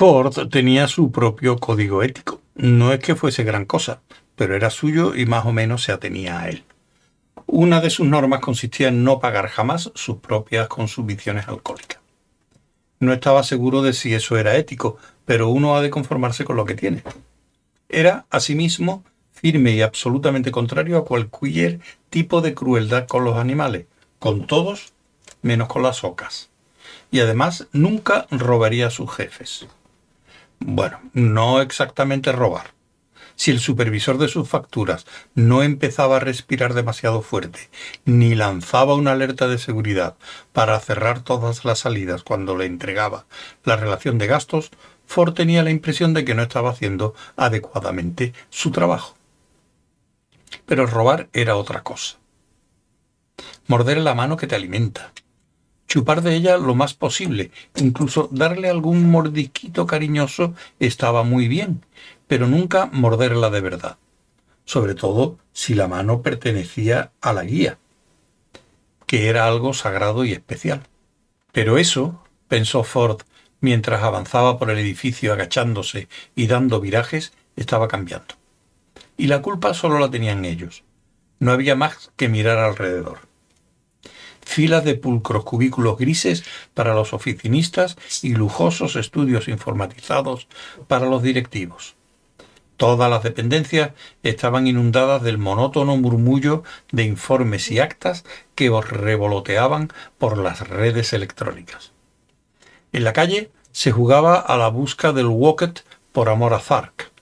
Ford tenía su propio código ético. No es que fuese gran cosa, pero era suyo y más o menos se atenía a él. Una de sus normas consistía en no pagar jamás sus propias consumiciones alcohólicas. No estaba seguro de si eso era ético, pero uno ha de conformarse con lo que tiene. Era, asimismo, firme y absolutamente contrario a cualquier tipo de crueldad con los animales, con todos menos con las ocas. Y además nunca robaría a sus jefes. Bueno, no exactamente robar. Si el supervisor de sus facturas no empezaba a respirar demasiado fuerte, ni lanzaba una alerta de seguridad para cerrar todas las salidas cuando le entregaba la relación de gastos, Ford tenía la impresión de que no estaba haciendo adecuadamente su trabajo. Pero robar era otra cosa. Morder la mano que te alimenta. Chupar de ella lo más posible, incluso darle algún mordisquito cariñoso estaba muy bien, pero nunca morderla de verdad, sobre todo si la mano pertenecía a la guía, que era algo sagrado y especial. Pero eso, pensó Ford mientras avanzaba por el edificio agachándose y dando virajes, estaba cambiando. Y la culpa solo la tenían ellos. No había más que mirar alrededor. Filas de pulcros cubículos grises para los oficinistas y lujosos estudios informatizados para los directivos. Todas las dependencias estaban inundadas del monótono murmullo de informes y actas que revoloteaban por las redes electrónicas. En la calle se jugaba a la busca del Wocket por amor a Zark,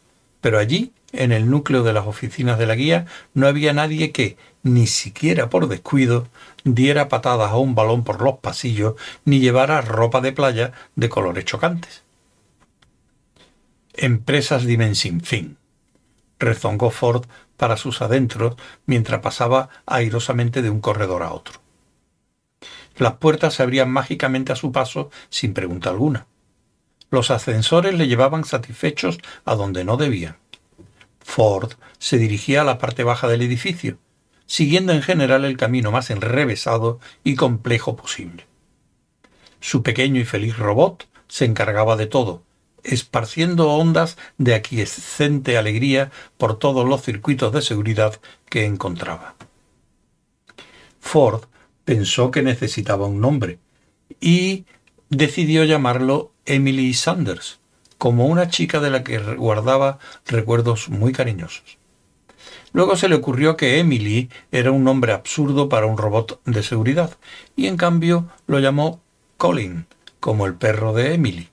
pero allí, en el núcleo de las oficinas de la guía, no había nadie que, ni siquiera por descuido, diera patadas a un balón por los pasillos, ni llevara ropa de playa de colores chocantes. Empresas dimen sin fin, rezongó Ford para sus adentros mientras pasaba airosamente de un corredor a otro. Las puertas se abrían mágicamente a su paso sin pregunta alguna. Los ascensores le llevaban satisfechos a donde no debían. Ford se dirigía a la parte baja del edificio, siguiendo en general el camino más enrevesado y complejo posible. Su pequeño y feliz robot se encargaba de todo, esparciendo ondas de aquiescente alegría por todos los circuitos de seguridad que encontraba. Ford pensó que necesitaba un nombre y decidió llamarlo Emily Sanders, como una chica de la que guardaba recuerdos muy cariñosos. Luego se le ocurrió que Emily era un nombre absurdo para un robot de seguridad, y en cambio lo llamó Colin, como el perro de Emily.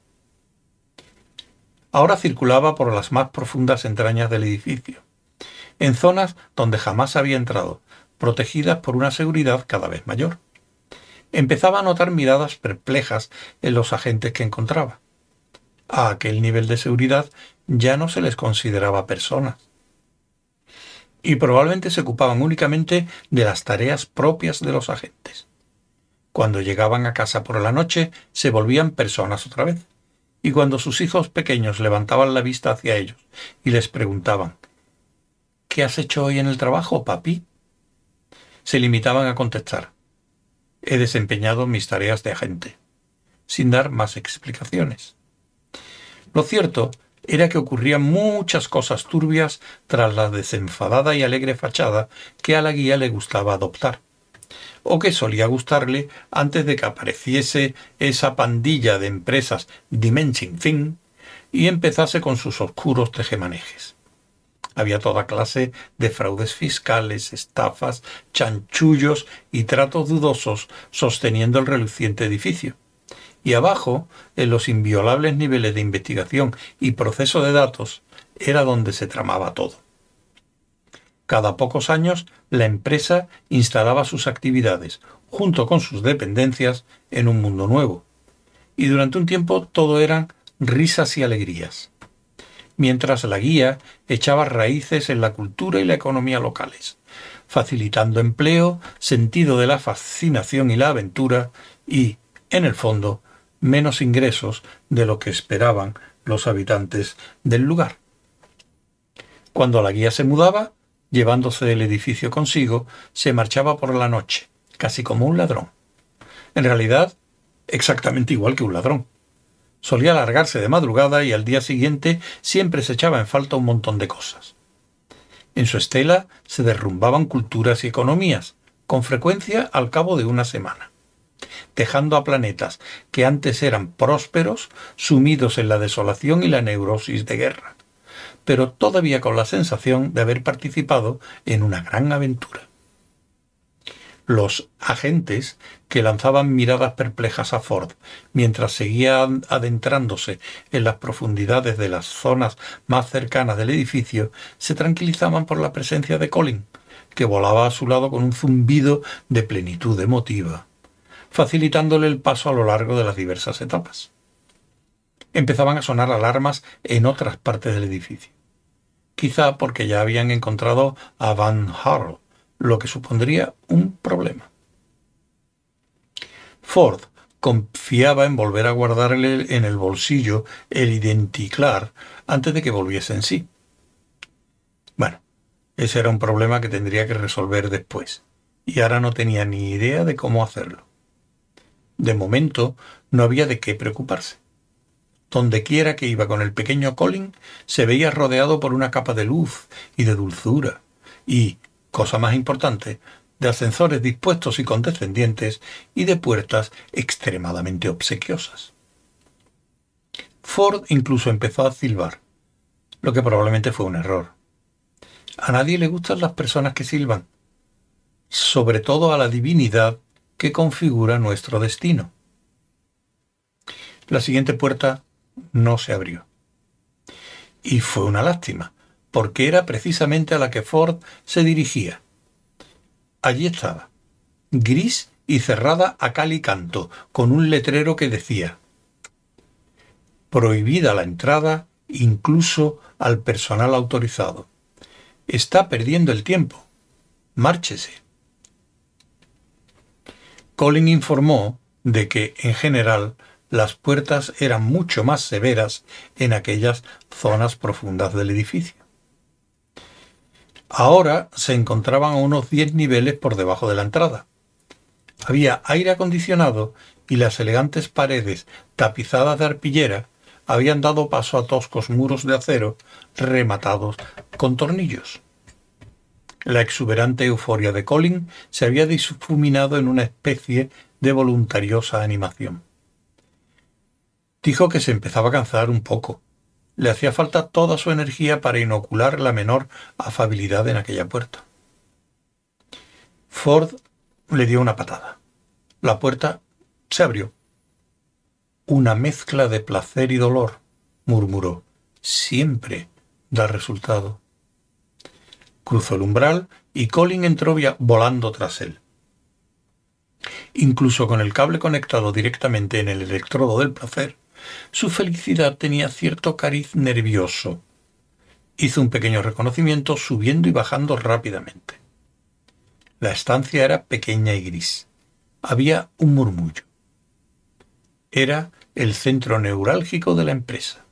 Ahora circulaba por las más profundas entrañas del edificio, en zonas donde jamás había entrado, protegidas por una seguridad cada vez mayor. Empezaba a notar miradas perplejas en los agentes que encontraba. A aquel nivel de seguridad ya no se les consideraba personas. Y probablemente se ocupaban únicamente de las tareas propias de los agentes. Cuando llegaban a casa por la noche se volvían personas otra vez. Y cuando sus hijos pequeños levantaban la vista hacia ellos y les preguntaban ¿Qué has hecho hoy en el trabajo, papi? se limitaban a contestar. He desempeñado mis tareas de agente, sin dar más explicaciones. Lo cierto era que ocurrían muchas cosas turbias tras la desenfadada y alegre fachada que a la guía le gustaba adoptar, o que solía gustarle antes de que apareciese esa pandilla de empresas Dimension Fin y empezase con sus oscuros tejemanejes. Había toda clase de fraudes fiscales, estafas, chanchullos y tratos dudosos sosteniendo el reluciente edificio. Y abajo, en los inviolables niveles de investigación y proceso de datos, era donde se tramaba todo. Cada pocos años, la empresa instalaba sus actividades, junto con sus dependencias, en un mundo nuevo. Y durante un tiempo todo eran risas y alegrías mientras la guía echaba raíces en la cultura y la economía locales, facilitando empleo, sentido de la fascinación y la aventura y, en el fondo, menos ingresos de lo que esperaban los habitantes del lugar. Cuando la guía se mudaba, llevándose el edificio consigo, se marchaba por la noche, casi como un ladrón. En realidad, exactamente igual que un ladrón Solía alargarse de madrugada y al día siguiente siempre se echaba en falta un montón de cosas. En su estela se derrumbaban culturas y economías, con frecuencia al cabo de una semana, dejando a planetas que antes eran prósperos sumidos en la desolación y la neurosis de guerra, pero todavía con la sensación de haber participado en una gran aventura. Los agentes, que lanzaban miradas perplejas a Ford mientras seguía adentrándose en las profundidades de las zonas más cercanas del edificio, se tranquilizaban por la presencia de Colin, que volaba a su lado con un zumbido de plenitud emotiva, facilitándole el paso a lo largo de las diversas etapas. Empezaban a sonar alarmas en otras partes del edificio, quizá porque ya habían encontrado a Van Harl, lo que supondría un problema. Ford confiaba en volver a guardarle en el bolsillo el identiclar antes de que volviese en sí. Bueno, ese era un problema que tendría que resolver después, y ahora no tenía ni idea de cómo hacerlo. De momento no había de qué preocuparse. Dondequiera que iba con el pequeño Colin, se veía rodeado por una capa de luz y de dulzura, y, cosa más importante, de ascensores dispuestos y condescendientes y de puertas extremadamente obsequiosas. Ford incluso empezó a silbar, lo que probablemente fue un error. A nadie le gustan las personas que silban, sobre todo a la divinidad que configura nuestro destino. La siguiente puerta no se abrió. Y fue una lástima, porque era precisamente a la que Ford se dirigía. Allí estaba, gris y cerrada a cal y canto, con un letrero que decía Prohibida la entrada incluso al personal autorizado. Está perdiendo el tiempo. Márchese. Colin informó de que, en general, las puertas eran mucho más severas en aquellas zonas profundas del edificio. Ahora se encontraban a unos 10 niveles por debajo de la entrada. Había aire acondicionado y las elegantes paredes tapizadas de arpillera habían dado paso a toscos muros de acero rematados con tornillos. La exuberante euforia de Colin se había difuminado en una especie de voluntariosa animación. Dijo que se empezaba a cansar un poco, le hacía falta toda su energía para inocular la menor afabilidad en aquella puerta. Ford le dio una patada. La puerta se abrió. Una mezcla de placer y dolor, murmuró. Siempre da resultado. Cruzó el umbral y Colin entró volando tras él. Incluso con el cable conectado directamente en el electrodo del placer, su felicidad tenía cierto cariz nervioso. Hizo un pequeño reconocimiento subiendo y bajando rápidamente. La estancia era pequeña y gris. Había un murmullo. Era el centro neurálgico de la empresa.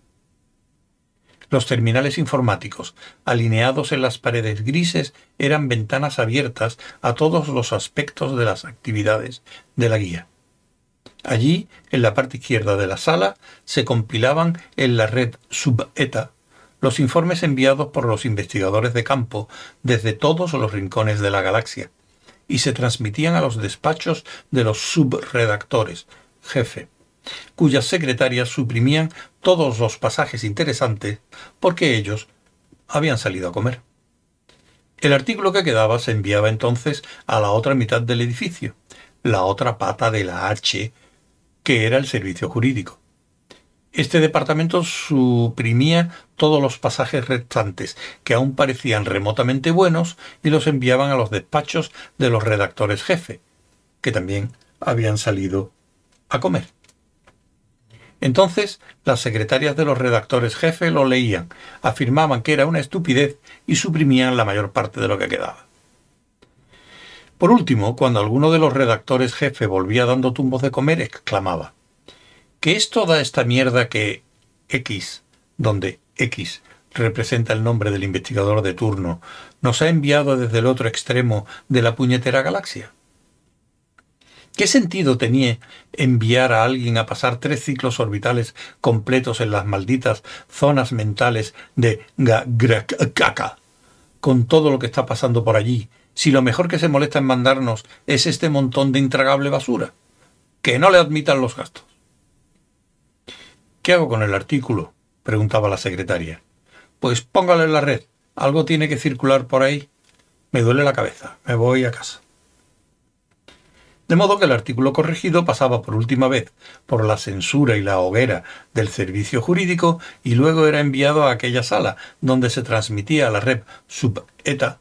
Los terminales informáticos, alineados en las paredes grises, eran ventanas abiertas a todos los aspectos de las actividades de la guía. Allí, en la parte izquierda de la sala, se compilaban en la red SubETA los informes enviados por los investigadores de campo desde todos los rincones de la galaxia y se transmitían a los despachos de los subredactores, jefe, cuyas secretarias suprimían todos los pasajes interesantes porque ellos habían salido a comer. El artículo que quedaba se enviaba entonces a la otra mitad del edificio, la otra pata de la H que era el servicio jurídico. Este departamento suprimía todos los pasajes restantes que aún parecían remotamente buenos y los enviaban a los despachos de los redactores jefe, que también habían salido a comer. Entonces las secretarias de los redactores jefe lo leían, afirmaban que era una estupidez y suprimían la mayor parte de lo que quedaba. Por último, cuando alguno de los redactores jefe volvía dando tumbos de comer, exclamaba ¿Qué es toda esta mierda que X, donde X representa el nombre del investigador de turno, nos ha enviado desde el otro extremo de la puñetera galaxia? ¿Qué sentido tenía enviar a alguien a pasar tres ciclos orbitales completos en las malditas zonas mentales de Gagracaka, con todo lo que está pasando por allí, si lo mejor que se molesta en mandarnos es este montón de intragable basura? Que no le admitan los gastos. ¿Qué hago con el artículo? preguntaba la secretaria. Pues póngalo en la red. Algo tiene que circular por ahí. Me duele la cabeza. Me voy a casa. De modo que el artículo corregido pasaba por última vez por la censura y la hoguera del servicio jurídico y luego era enviado a aquella sala donde se transmitía a la red sub-ETA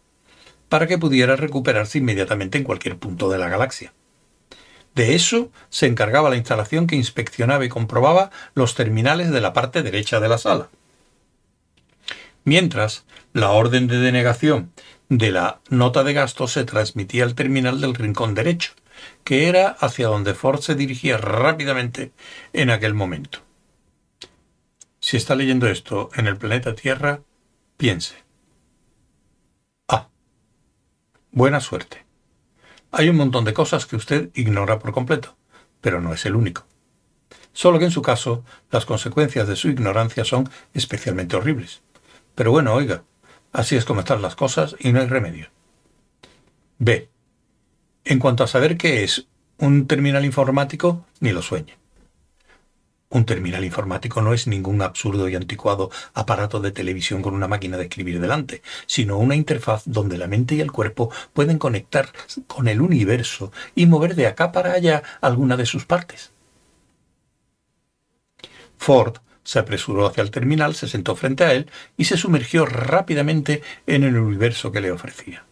para que pudiera recuperarse inmediatamente en cualquier punto de la galaxia. De eso se encargaba la instalación que inspeccionaba y comprobaba los terminales de la parte derecha de la sala. Mientras, la orden de denegación de la nota de gasto se transmitía al terminal del rincón derecho, que era hacia donde Ford se dirigía rápidamente en aquel momento. Si está leyendo esto en el planeta Tierra, piense. Ah. Buena suerte. Hay un montón de cosas que usted ignora por completo, pero no es el único. Solo que en su caso, las consecuencias de su ignorancia son especialmente horribles. Pero bueno, oiga, así es como están las cosas y no hay remedio. B. En cuanto a saber qué es un terminal informático, ni lo sueñe. Un terminal informático no es ningún absurdo y anticuado aparato de televisión con una máquina de escribir delante, sino una interfaz donde la mente y el cuerpo pueden conectar con el universo y mover de acá para allá alguna de sus partes. Ford se apresuró hacia el terminal, se sentó frente a él y se sumergió rápidamente en el universo que le ofrecía.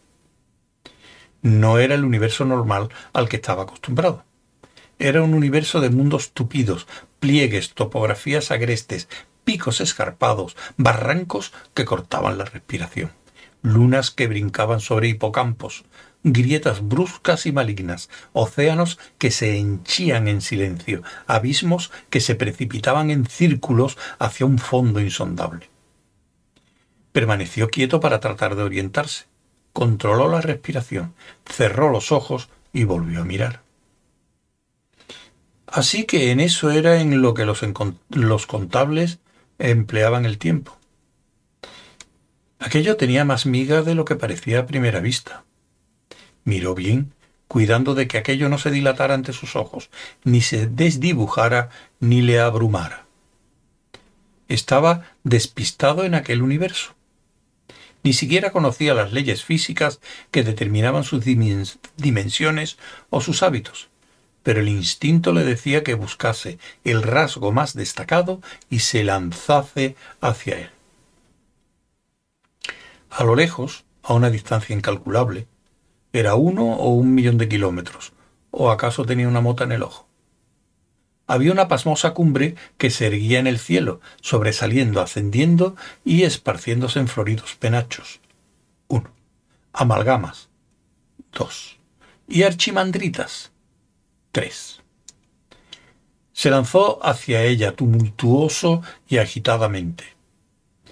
No era el universo normal al que estaba acostumbrado. Era un universo de mundos tupidos, pliegues, topografías agrestes, picos escarpados, barrancos que cortaban la respiración, lunas que brincaban sobre hipocampos, grietas bruscas y malignas, océanos que se henchían en silencio, abismos que se precipitaban en círculos hacia un fondo insondable. Permaneció quieto para tratar de orientarse, controló la respiración, cerró los ojos y volvió a mirar. Así que en eso era en lo que los, los contables empleaban el tiempo. Aquello tenía más miga de lo que parecía a primera vista. Miró bien, cuidando de que aquello no se dilatara ante sus ojos, ni se desdibujara, ni le abrumara. Estaba despistado en aquel universo. Ni siquiera conocía las leyes físicas que determinaban sus dimensiones o sus hábitos, pero el instinto le decía que buscase el rasgo más destacado y se lanzase hacia él. A lo lejos, a una distancia incalculable, ¿Era uno o un millón de kilómetros? ¿O acaso tenía una mota en el ojo? Había una pasmosa cumbre que se erguía en el cielo, sobresaliendo, ascendiendo y esparciéndose en floridos penachos. Uno. Amalgamas. Dos. Y archimandritas. Tres. Se lanzó hacia ella tumultuoso y agitadamente,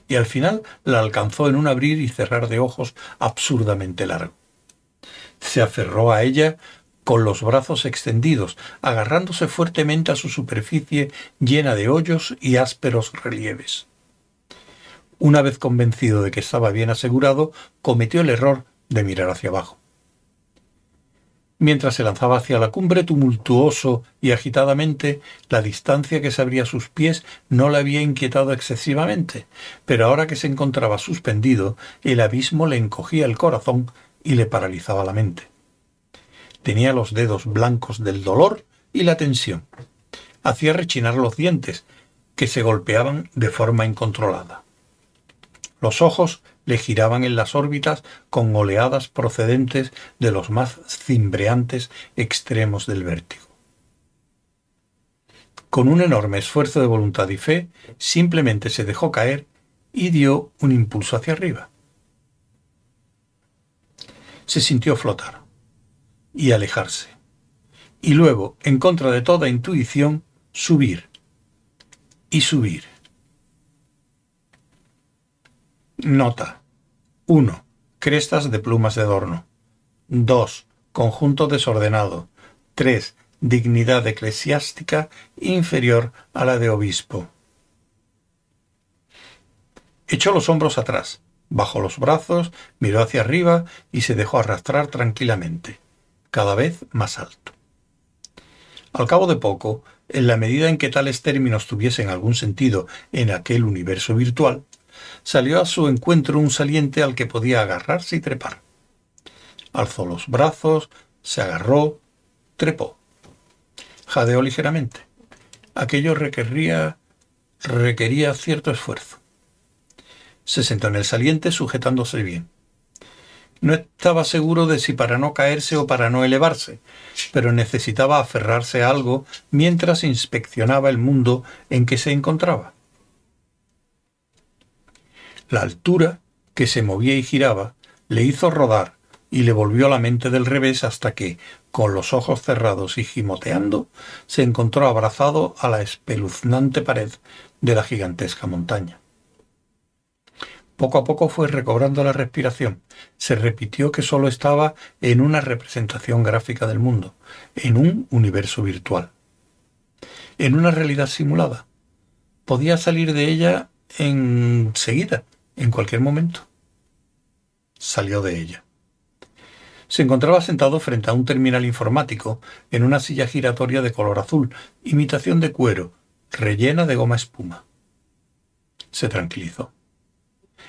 y al final la alcanzó en un abrir y cerrar de ojos absurdamente largo se aferró a ella con los brazos extendidos, agarrándose fuertemente a su superficie llena de hoyos y ásperos relieves. Una vez convencido de que estaba bien asegurado, cometió el error de mirar hacia abajo. Mientras se lanzaba hacia la cumbre tumultuoso y agitadamente, la distancia que se abría a sus pies no le había inquietado excesivamente, pero ahora que se encontraba suspendido, el abismo le encogía el corazón y le paralizaba la mente. Tenía los dedos blancos del dolor y la tensión. Hacía rechinar los dientes, que se golpeaban de forma incontrolada. Los ojos le giraban en las órbitas con oleadas procedentes de los más cimbreantes extremos del vértigo. Con un enorme esfuerzo de voluntad y fe, simplemente se dejó caer y dio un impulso hacia arriba se sintió flotar y alejarse. Y luego, en contra de toda intuición, subir y subir. Nota. 1. Crestas de plumas de adorno. 2. Conjunto desordenado. 3. Dignidad eclesiástica inferior a la de obispo. Echó los hombros atrás, bajó los brazos, miró hacia arriba y se dejó arrastrar tranquilamente, cada vez más alto. Al cabo de poco, en la medida en que tales términos tuviesen algún sentido en aquel universo virtual, salió a su encuentro un saliente al que podía agarrarse y trepar. Alzó los brazos, se agarró, trepó. Jadeó ligeramente. Aquello requería, requería cierto esfuerzo. Se sentó en el saliente sujetándose bien. No estaba seguro de si para no caerse o para no elevarse, pero necesitaba aferrarse a algo mientras inspeccionaba el mundo en que se encontraba. La altura, que se movía y giraba, le hizo rodar y le volvió la mente del revés hasta que, con los ojos cerrados y gimoteando, se encontró abrazado a la espeluznante pared de la gigantesca montaña. Poco a poco fue recobrando la respiración. Se repitió que sólo estaba en una representación gráfica del mundo, en un universo virtual, en una realidad simulada. Podía salir de ella enseguida, en cualquier momento. Salió de ella. Se encontraba sentado frente a un terminal informático en una silla giratoria de color azul, imitación de cuero, rellena de goma espuma. Se tranquilizó.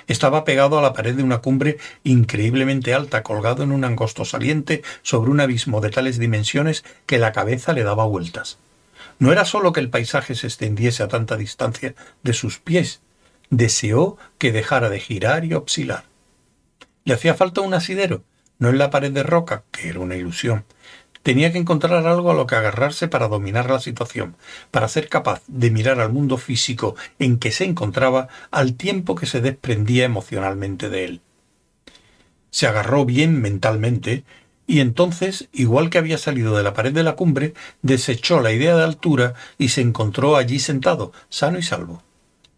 Estaba pegado a la pared de una cumbre increíblemente alta, colgado en un angosto saliente sobre un abismo de tales dimensiones que la cabeza le daba vueltas. No era sólo que el paisaje se extendiese a tanta distancia de sus pies, deseó que dejara de girar y oscilar. Le hacía falta un asidero, no en la pared de roca, que era una ilusión, Tenía que encontrar algo a lo que agarrarse para dominar la situación, para ser capaz de mirar al mundo físico en que se encontraba al tiempo que se desprendía emocionalmente de él. Se agarró bien mentalmente y entonces, igual que había salido de la pared de la cumbre, desechó la idea de altura y se encontró allí sentado, sano y salvo.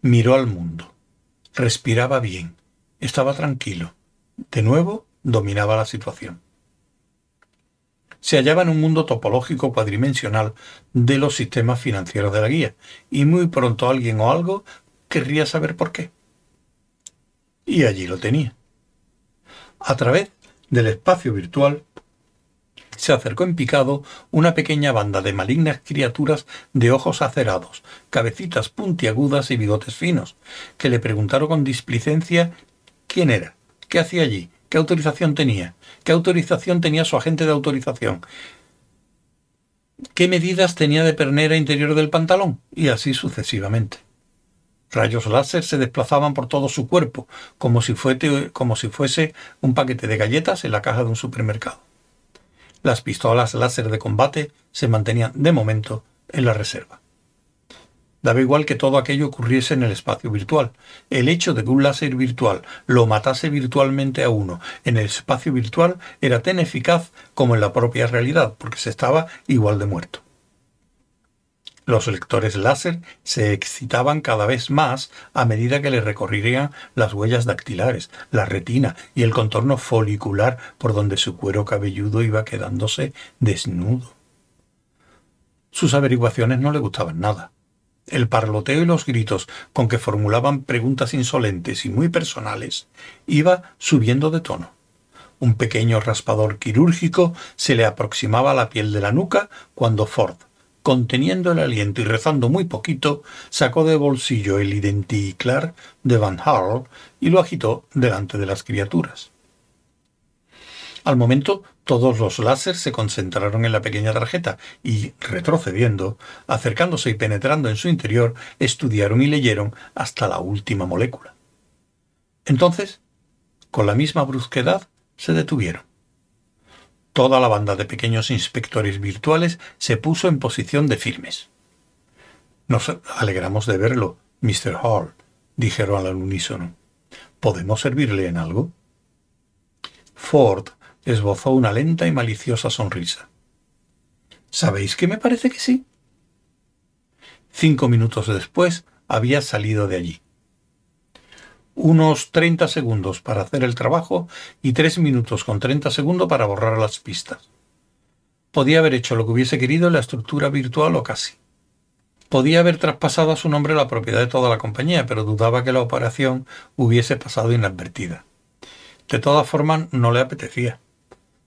Miró al mundo. Respiraba bien. Estaba tranquilo. De nuevo, dominaba la situación se hallaba en un mundo topológico cuadrimensional de los sistemas financieros de la guía, y muy pronto alguien o algo querría saber por qué. Y allí lo tenía. A través del espacio virtual se acercó en picado una pequeña banda de malignas criaturas de ojos acerados, cabecitas puntiagudas y bigotes finos, que le preguntaron con displicencia quién era, qué hacía allí, qué autorización tenía, qué autorización tenía su agente de autorización, qué medidas tenía de pernera interior del pantalón, y así sucesivamente. Rayos láser se desplazaban por todo su cuerpo, como si, como si fuese un paquete de galletas en la caja de un supermercado. Las pistolas láser de combate se mantenían de momento en la reserva. Daba igual que todo aquello ocurriese en el espacio virtual. El hecho de que un láser virtual lo matase virtualmente a uno en el espacio virtual era tan eficaz como en la propia realidad, porque se estaba igual de muerto. Los lectores láser se excitaban cada vez más a medida que le recorrían las huellas dactilares, la retina y el contorno folicular por donde su cuero cabelludo iba quedándose desnudo. Sus averiguaciones no le gustaban nada. El parloteo y los gritos con que formulaban preguntas insolentes y muy personales iba subiendo de tono. Un pequeño raspador quirúrgico se le aproximaba a la piel de la nuca cuando Ford, conteniendo el aliento y rezando muy poquito, sacó de bolsillo el identiclar de Van Harl y lo agitó delante de las criaturas. Al momento, todos los láseres se concentraron en la pequeña tarjeta y, retrocediendo, acercándose y penetrando en su interior, estudiaron y leyeron hasta la última molécula. Entonces, con la misma brusquedad, se detuvieron. Toda la banda de pequeños inspectores virtuales se puso en posición de firmes. Nos alegramos de verlo, Mr. Hall, dijeron al unísono. ¿Podemos servirle en algo? Ford esbozó una lenta y maliciosa sonrisa. ¿Sabéis que me parece que sí? Cinco minutos después había salido de allí. Unos treinta segundos para hacer el trabajo y tres minutos con treinta segundos para borrar las pistas. Podía haber hecho lo que hubiese querido en la estructura virtual o casi. Podía haber traspasado a su nombre la propiedad de toda la compañía, pero dudaba que la operación hubiese pasado inadvertida. De todas formas, no le apetecía.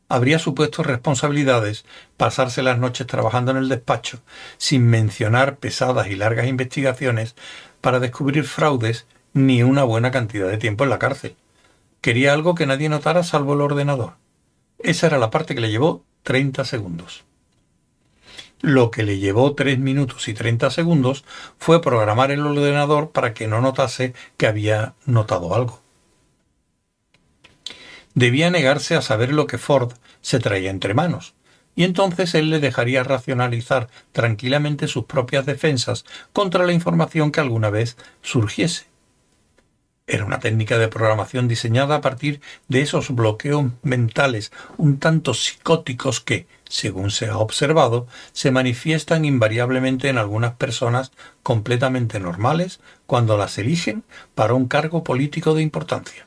Habría supuesto responsabilidades pasarse las noches trabajando en el despacho, sin mencionar pesadas y largas investigaciones para descubrir fraudes ni una buena cantidad de tiempo en la cárcel. Quería algo que nadie notara salvo el ordenador. Esa era la parte que le llevó 30 segundos. Lo que le llevó 3 minutos y 30 segundos fue programar el ordenador para que no notase que había notado algo. Debía negarse a saber lo que Ford se traía entre manos, y entonces él le dejaría racionalizar tranquilamente sus propias defensas contra la información que alguna vez surgiese. Era una técnica de programación diseñada a partir de esos bloqueos mentales un tanto psicóticos que, según se ha observado, se manifiestan invariablemente en algunas personas completamente normales cuando las eligen para un cargo político de importancia.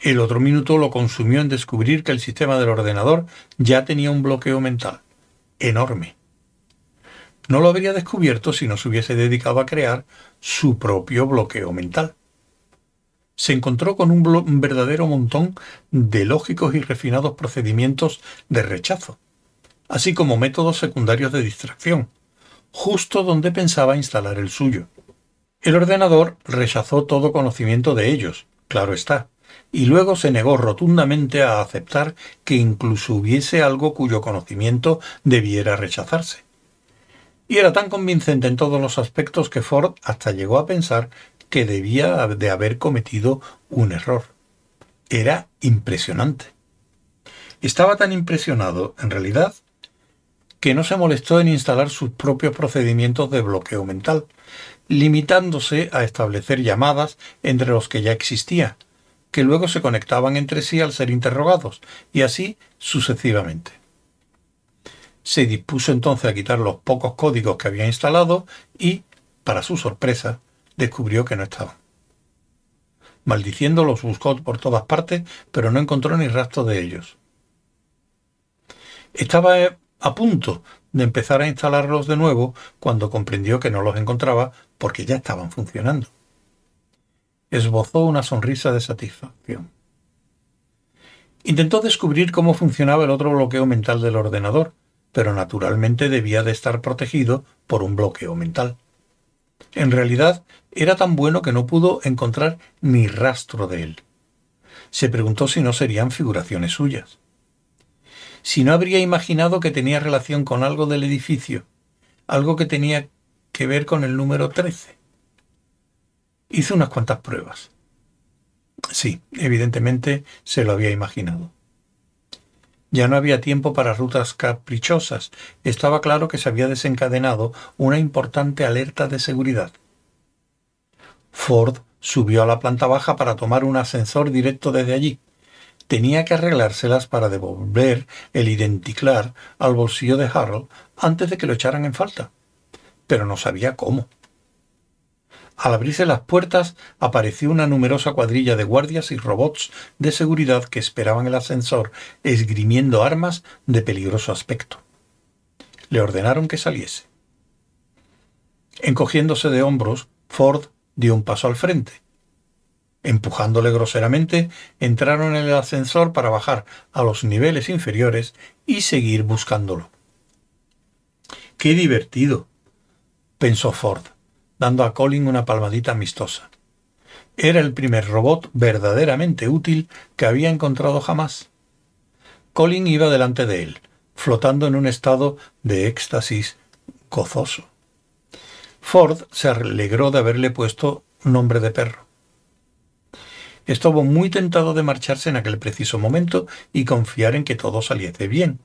El otro minuto lo consumió en descubrir que el sistema del ordenador ya tenía un bloqueo mental enorme no lo habría descubierto si no se hubiese dedicado a crear su propio bloqueo mental. Se encontró con un, verdadero montón de lógicos y refinados procedimientos de rechazo, así como métodos secundarios de distracción, justo donde pensaba instalar el suyo. El ordenador rechazó todo conocimiento de ellos, claro está, y luego se negó rotundamente a aceptar que incluso hubiese algo cuyo conocimiento debiera rechazarse y era tan convincente en todos los aspectos que Ford hasta llegó a pensar que debía de haber cometido un error. Era impresionante. Estaba tan impresionado, en realidad, que no se molestó en instalar sus propios procedimientos de bloqueo mental, limitándose a establecer llamadas entre los que ya existía, que luego se conectaban entre sí al ser interrogados, y así sucesivamente. Se dispuso entonces a quitar los pocos códigos que había instalado y, para su sorpresa, descubrió que no estaban. Maldiciendo los buscó por todas partes, pero no encontró ni rastro de ellos. Estaba eh, a punto de empezar a instalarlos de nuevo cuando comprendió que no los encontraba porque ya estaban funcionando. Esbozó una sonrisa de satisfacción. Intentó descubrir cómo funcionaba el otro bloqueo mental del ordenador, pero naturalmente debía de estar protegido por un bloqueo mental. En realidad, era tan bueno que no pudo encontrar ni rastro de él. Se preguntó si no serían figuraciones suyas. Si no habría imaginado que tenía relación con algo del edificio, algo que tenía que ver con el número 13. Hizo unas cuantas pruebas. Sí, evidentemente se lo había imaginado. Ya no había tiempo para rutas caprichosas. Estaba claro que se había desencadenado una importante alerta de seguridad. Ford subió a la planta baja para tomar un ascensor directo desde allí. Tenía que arreglárselas para devolver el identiclar al bolsillo de Harold antes de que lo echaran en falta. Pero no sabía cómo. Al abrirse las puertas apareció una numerosa cuadrilla de guardias y robots de seguridad que esperaban el ascensor, esgrimiendo armas de peligroso aspecto. Le ordenaron que saliese. Encogiéndose de hombros, Ford dio un paso al frente. Empujándole groseramente, entraron en el ascensor para bajar a los niveles inferiores y seguir buscándolo. ¡Qué divertido! pensó Ford dando a Colin una palmadita amistosa. Era el primer robot verdaderamente útil que había encontrado jamás. Colin iba delante de él, flotando en un estado de éxtasis gozoso. Ford se alegró de haberle puesto nombre de perro. Estuvo muy tentado de marcharse en aquel preciso momento y confiar en que todo saliese bien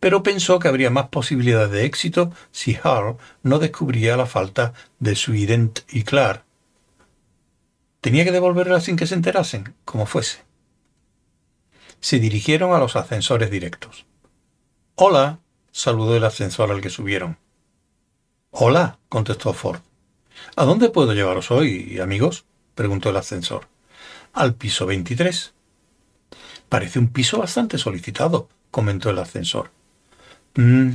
pero pensó que habría más posibilidad de éxito si Hall no descubría la falta de su ident y Clark. Tenía que devolverla sin que se enterasen, como fuese. Se dirigieron a los ascensores directos. Hola, saludó el ascensor al que subieron. Hola, contestó Ford. ¿A dónde puedo llevaros hoy, amigos? preguntó el ascensor. Al piso 23. Parece un piso bastante solicitado, comentó el ascensor. Mmm,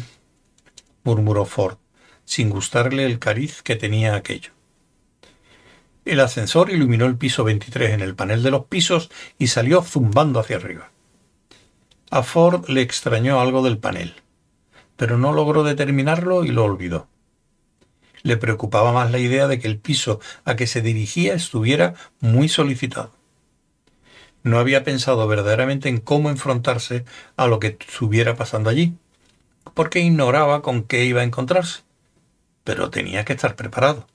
murmuró Ford, sin gustarle el cariz que tenía aquello. El ascensor iluminó el piso 23 en el panel de los pisos y salió zumbando hacia arriba. A Ford le extrañó algo del panel, pero no logró determinarlo y lo olvidó. Le preocupaba más la idea de que el piso a que se dirigía estuviera muy solicitado. No había pensado verdaderamente en cómo enfrentarse a lo que estuviera pasando allí, porque ignoraba con qué iba a encontrarse, pero tenía que estar preparado.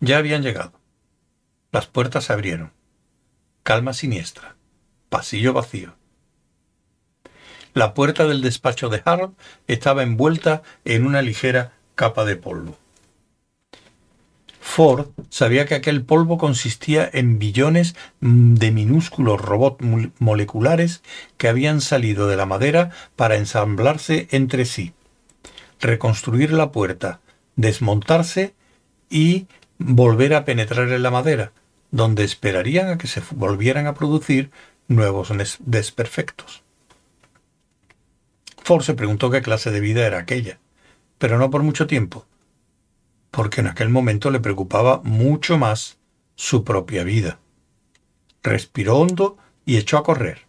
Ya habían llegado. Las puertas se abrieron. Calma siniestra. Pasillo vacío. La puerta del despacho de Harold estaba envuelta en una ligera capa de polvo. Ford sabía que aquel polvo consistía en billones de minúsculos robots moleculares que habían salido de la madera para ensamblarse entre sí, reconstruir la puerta, desmontarse y volver a penetrar en la madera, donde esperarían a que se volvieran a producir nuevos desperfectos. Ford se preguntó qué clase de vida era aquella, pero no por mucho tiempo, porque en aquel momento le preocupaba mucho más su propia vida. Respiró hondo y echó a correr.